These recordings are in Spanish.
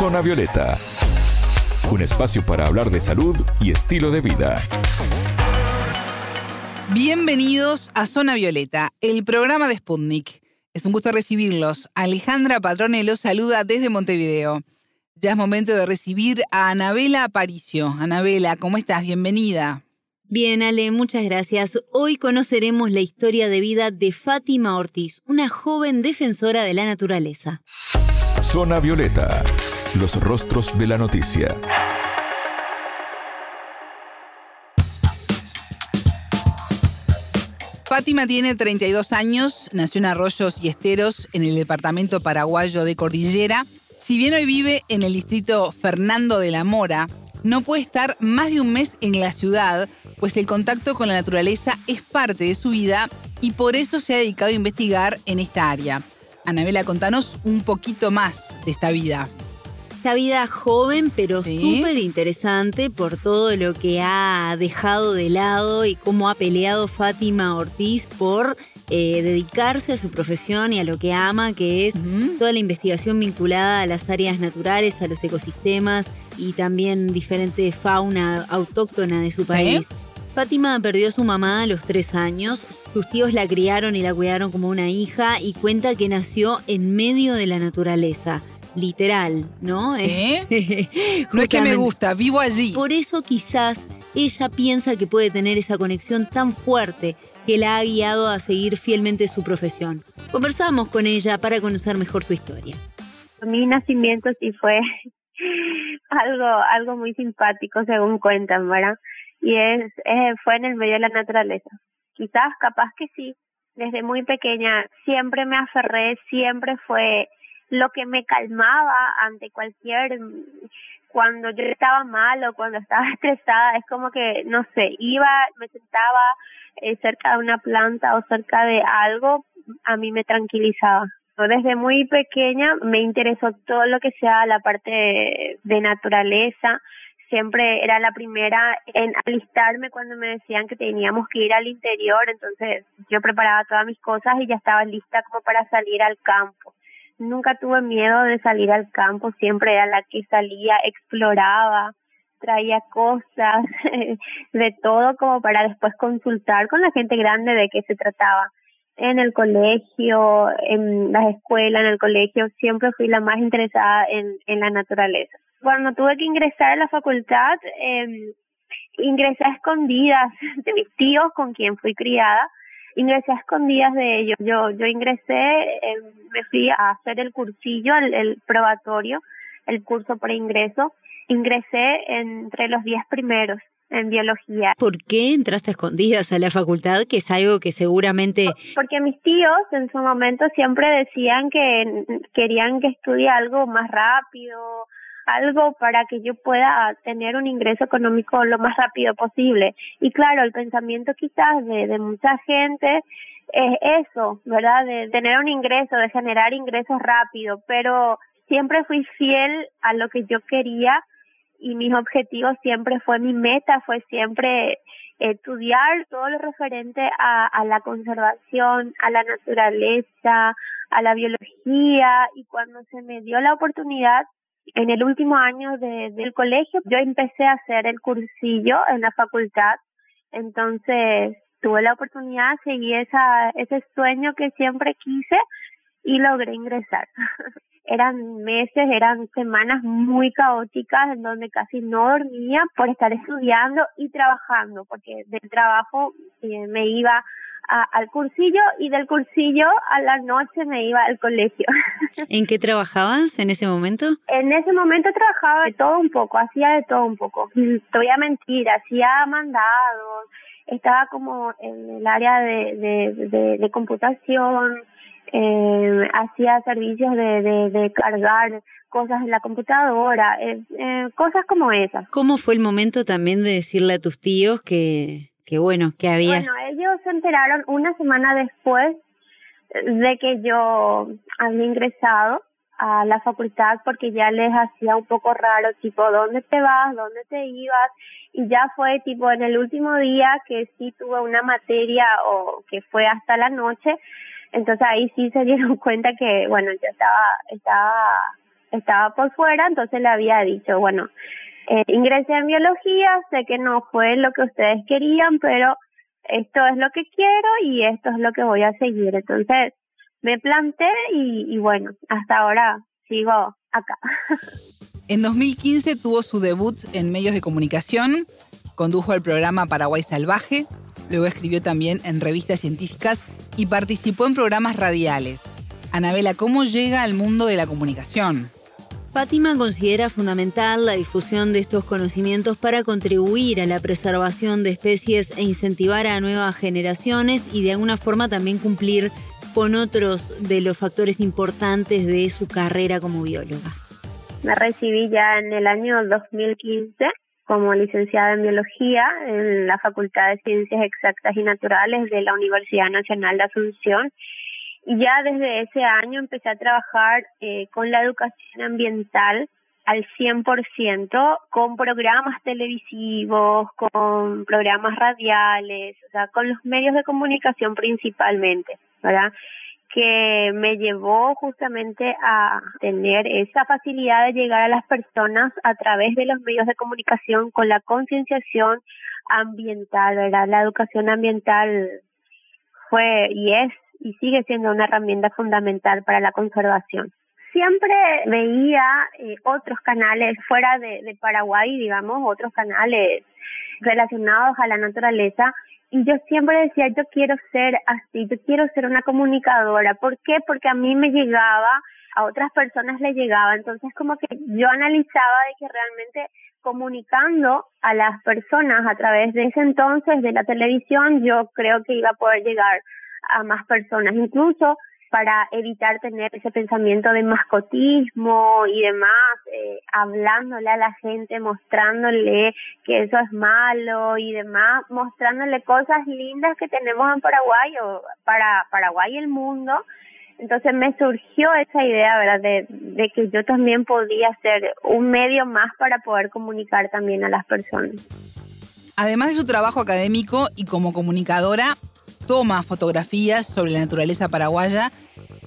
Zona Violeta, un espacio para hablar de salud y estilo de vida. Bienvenidos a Zona Violeta, el programa de Sputnik. Es un gusto recibirlos. Alejandra Patrone los saluda desde Montevideo. Ya es momento de recibir a Anabela Aparicio. Anabela, ¿cómo estás? Bienvenida. Bien, Ale, muchas gracias. Hoy conoceremos la historia de vida de Fátima Ortiz, una joven defensora de la naturaleza. Zona Violeta, los rostros de la noticia. Fátima tiene 32 años, nació en Arroyos y Esteros, en el departamento paraguayo de Cordillera. Si bien hoy vive en el distrito Fernando de la Mora, no puede estar más de un mes en la ciudad, pues el contacto con la naturaleza es parte de su vida y por eso se ha dedicado a investigar en esta área. Anabela, contanos un poquito más de esta vida esta vida joven, pero súper interesante por todo lo que ha dejado de lado y cómo ha peleado Fátima Ortiz por eh, dedicarse a su profesión y a lo que ama, que es toda la investigación vinculada a las áreas naturales, a los ecosistemas y también diferente fauna autóctona de su país. Fátima perdió a su mamá a los tres años. Sus tíos la criaron y la cuidaron como una hija y cuenta que nació en medio de la naturaleza literal, ¿no? no es que me gusta, vivo allí. Por eso quizás ella piensa que puede tener esa conexión tan fuerte que la ha guiado a seguir fielmente su profesión. Conversamos con ella para conocer mejor su historia. Mi nacimiento sí fue algo, algo muy simpático, según cuentan, ¿verdad? Y es, fue en el medio de la naturaleza. Quizás, capaz que sí. Desde muy pequeña siempre me aferré, siempre fue lo que me calmaba ante cualquier cuando yo estaba mal o cuando estaba estresada es como que no sé iba me sentaba eh, cerca de una planta o cerca de algo a mí me tranquilizaba. Desde muy pequeña me interesó todo lo que sea la parte de, naturaleza siempre era la primera en alistarme cuando me decían que teníamos que ir al interior, entonces yo preparaba todas mis cosas y ya estaba lista como para salir al campo nunca tuve miedo de salir al campo, siempre era la que salía, exploraba, traía cosas, de todo como para después consultar con la gente grande de qué se trataba. En el colegio, en las escuelas, en el colegio, siempre fui la más interesada en, en la naturaleza. Cuando tuve que ingresar a la facultad, eh, ingresé a escondidas de mis tíos con quien fui criada, ingresé a escondidas de ellos. Yo, yo ingresé, eh, me fui a hacer el cursillo, el, probatorio, el curso por ingreso. Ingresé entre los diez primeros en biología. ¿Por qué entraste a escondidas a la facultad? Que es algo que seguramente... Porque mis tíos en su momento siempre decían que querían que estudie algo más rápido, algo para que yo pueda tener un ingreso económico lo más rápido posible. Y claro, el pensamiento quizás de, de mucha gente es eso, ¿verdad? De tener un ingreso, de generar ingresos rápido, pero siempre fui fiel a lo que yo quería y mis objetivos siempre fue mi meta, fue siempre estudiar todo lo referente a, a la conservación, a la naturaleza, a la biología y cuando se me dio la oportunidad en el último año de, del colegio yo empecé a hacer el cursillo en la facultad, entonces tuve la oportunidad, seguí esa, ese sueño que siempre quise y logré ingresar. eran meses, eran semanas muy caóticas en donde casi no dormía por estar estudiando y trabajando, porque del trabajo eh, me iba al cursillo y del cursillo a la noche me iba al colegio. ¿En qué trabajabas en ese momento? En ese momento trabajaba de todo un poco, hacía de todo un poco. Te voy a mentir, hacía mandados, estaba como en el área de, de, de, computación, eh, hacía servicios de, de, de cargar cosas en la computadora, eh, eh, cosas como esas. ¿Cómo fue el momento también de decirle a tus tíos que, que bueno, que había... Bueno, ellos se enteraron una semana después de que yo había ingresado a la facultad porque ya les hacía un poco raro, tipo, ¿dónde te vas? ¿Dónde te ibas? Y ya fue tipo en el último día que sí tuve una materia o que fue hasta la noche, entonces ahí sí se dieron cuenta que, bueno, yo estaba, estaba estaba por fuera, entonces le había dicho, bueno, eh, ingresé en biología, sé que no fue lo que ustedes querían, pero esto es lo que quiero y esto es lo que voy a seguir. Entonces me planté y, y bueno, hasta ahora sigo acá. En 2015 tuvo su debut en medios de comunicación, condujo el programa Paraguay Salvaje, luego escribió también en revistas científicas y participó en programas radiales. Anabela, ¿cómo llega al mundo de la comunicación? Fátima considera fundamental la difusión de estos conocimientos para contribuir a la preservación de especies e incentivar a nuevas generaciones y de alguna forma también cumplir con otros de los factores importantes de su carrera como bióloga. Me recibí ya en el año 2015 como licenciada en biología en la Facultad de Ciencias Exactas y Naturales de la Universidad Nacional de Asunción y ya desde ese año empecé a trabajar eh, con la educación ambiental al 100%, con programas televisivos, con programas radiales, o sea, con los medios de comunicación principalmente, ¿verdad? que me llevó justamente a tener esa facilidad de llegar a las personas a través de los medios de comunicación con la concienciación ambiental, ¿verdad? La educación ambiental fue y es y sigue siendo una herramienta fundamental para la conservación. Siempre veía eh, otros canales fuera de, de Paraguay, digamos, otros canales relacionados a la naturaleza y yo siempre decía, yo quiero ser así, yo quiero ser una comunicadora. ¿Por qué? Porque a mí me llegaba, a otras personas le llegaba. Entonces como que yo analizaba de que realmente comunicando a las personas a través de ese entonces de la televisión, yo creo que iba a poder llegar a más personas. Incluso para evitar tener ese pensamiento de mascotismo y demás, eh, hablándole a la gente, mostrándole que eso es malo y demás, mostrándole cosas lindas que tenemos en Paraguay o para Paraguay y el mundo. Entonces me surgió esa idea, ¿verdad?, de, de que yo también podía ser un medio más para poder comunicar también a las personas. Además de su trabajo académico y como comunicadora, toma fotografías sobre la naturaleza paraguaya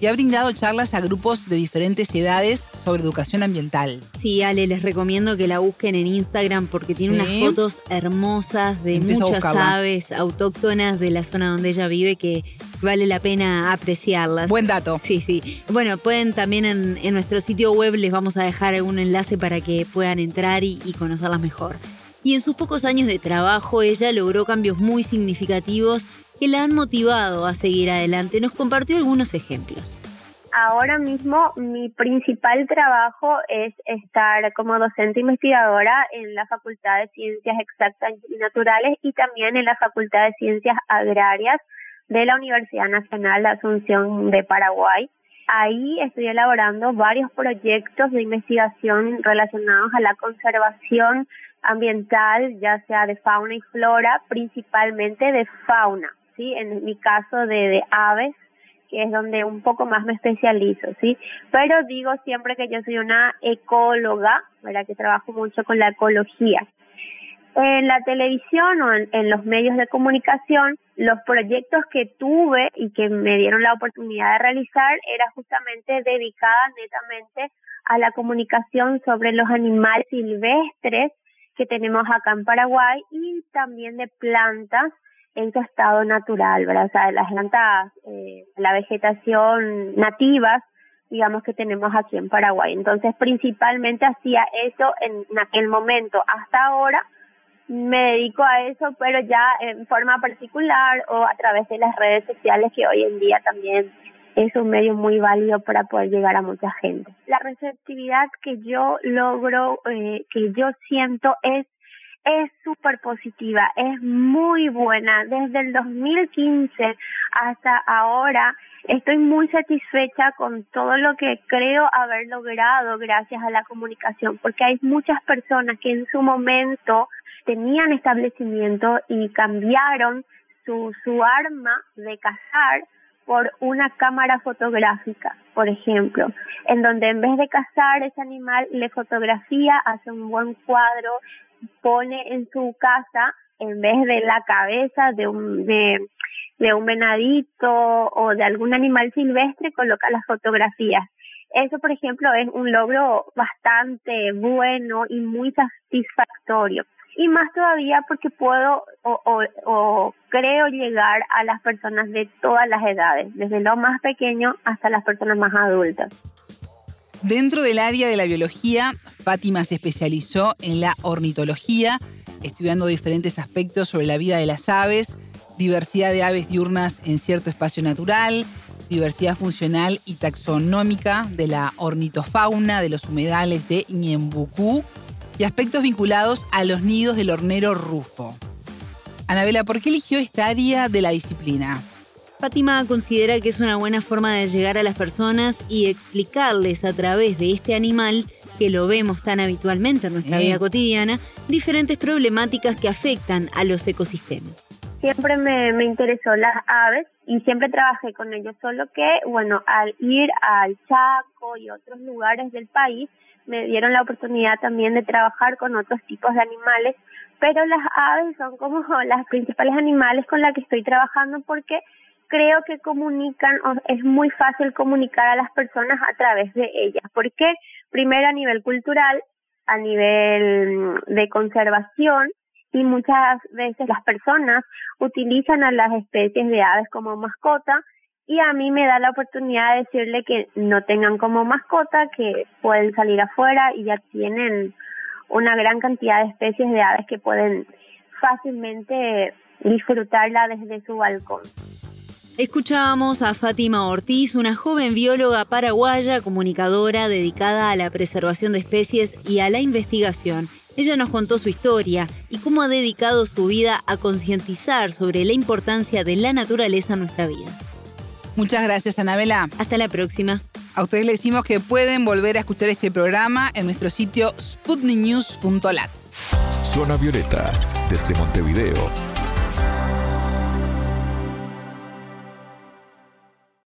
y ha brindado charlas a grupos de diferentes edades sobre educación ambiental. Sí, Ale, les recomiendo que la busquen en Instagram porque tiene unas fotos hermosas de muchas aves autóctonas de la zona donde ella vive que vale la pena apreciarlas. Buen dato. Sí, sí. Bueno, pueden también en, nuestro sitio web les vamos a dejar algún enlace para que puedan entrar y conocerlas mejor. Y en sus pocos años de trabajo ella logró cambios muy significativos que la han motivado a seguir adelante. Nos compartió algunos ejemplos. Ahora mismo mi principal trabajo es estar como docente investigadora en la Facultad de Ciencias Exactas y Naturales y también en la Facultad de Ciencias Agrarias de la Universidad Nacional Asunción de Paraguay. Ahí estoy elaborando varios proyectos de investigación relacionados a la conservación ambiental, ya sea de fauna y flora, principalmente de fauna. En mi caso de, de aves, que es donde un poco más me especializo, ¿sí? Pero digo siempre que yo soy una ecóloga, ¿verdad? Que trabajo mucho con la ecología. En la televisión o en, en, los medios de comunicación, los proyectos que tuve y que me dieron la oportunidad de realizar era justamente dedicada netamente a la comunicación sobre los animales silvestres que tenemos acá en Paraguay y también de plantas en su estado natural, ¿verdad? O sea, las plantas, eh, la vegetación nativas, digamos que tenemos aquí en Paraguay. Entonces, principalmente hacía eso en, aquel momento. Hasta ahora me dedico a eso, pero ya en forma particular o a través de las redes sociales que hoy en día también es un medio muy válido para poder llegar a mucha gente. La receptividad que yo logro, eh, que yo siento es es súper positiva, es muy buena. Desde el 2015 hasta ahora estoy muy satisfecha con todo lo que creo haber logrado gracias a la comunicación, porque hay muchas personas que en su momento tenían establecimiento y cambiaron su, su arma de cazar por una cámara fotográfica, por ejemplo, en donde en vez de cazar ese animal le fotografía, hace un buen cuadro, pone en su casa en vez de la cabeza de un de, un venadito o de algún animal silvestre coloca las fotografías Eso, por ejemplo, es un logro bastante bueno y muy satisfactorio. Y más todavía porque puedo o, o, creo llegar a las personas de todas las edades, desde lo más pequeño hasta las personas más adultas. Dentro del área de la biología, Fátima se especializó en la ornitología, estudiando diferentes aspectos sobre la vida de las aves, diversidad de aves diurnas en cierto espacio natural, diversidad funcional y taxonómica de la ornitofauna de los humedales de Ñembucú y aspectos vinculados a los nidos del hornero rufo. Anabela, ¿por qué eligió esta área de la disciplina? Fátima considera que es una buena forma de llegar a las personas y explicarles a través de este animal, que lo vemos tan habitualmente en nuestra vida cotidiana, diferentes problemáticas que afectan a los ecosistemas. Siempre me, me interesó las aves y siempre trabajé con ellos, solo que, bueno, al ir al Chaco y otros lugares del país, me dieron la oportunidad también de trabajar con otros tipos de animales, pero las aves son como las principales animales con las que estoy trabajando porque creo que comunican, es muy fácil comunicar a las personas a través de ellas. porque Primero a nivel cultural, a nivel de conservación, y muchas veces las personas utilizan a las especies de aves como mascota y a mí me da la oportunidad de decirle que no tengan como mascota, que pueden salir afuera y ya tienen una gran cantidad de especies de aves que pueden fácilmente disfrutarla desde su balcón. Escuchábamos a Fátima Ortiz, una joven bióloga paraguaya, comunicadora dedicada a la preservación de especies y a la investigación. Ella nos contó su historia y cómo ha dedicado su vida a concientizar sobre la importancia de la naturaleza en nuestra vida. Muchas gracias, Anabela. Hasta la próxima. A ustedes les decimos que pueden volver a escuchar este programa en nuestro sitio sputniknews.lat. Zona Violeta, desde Montevideo,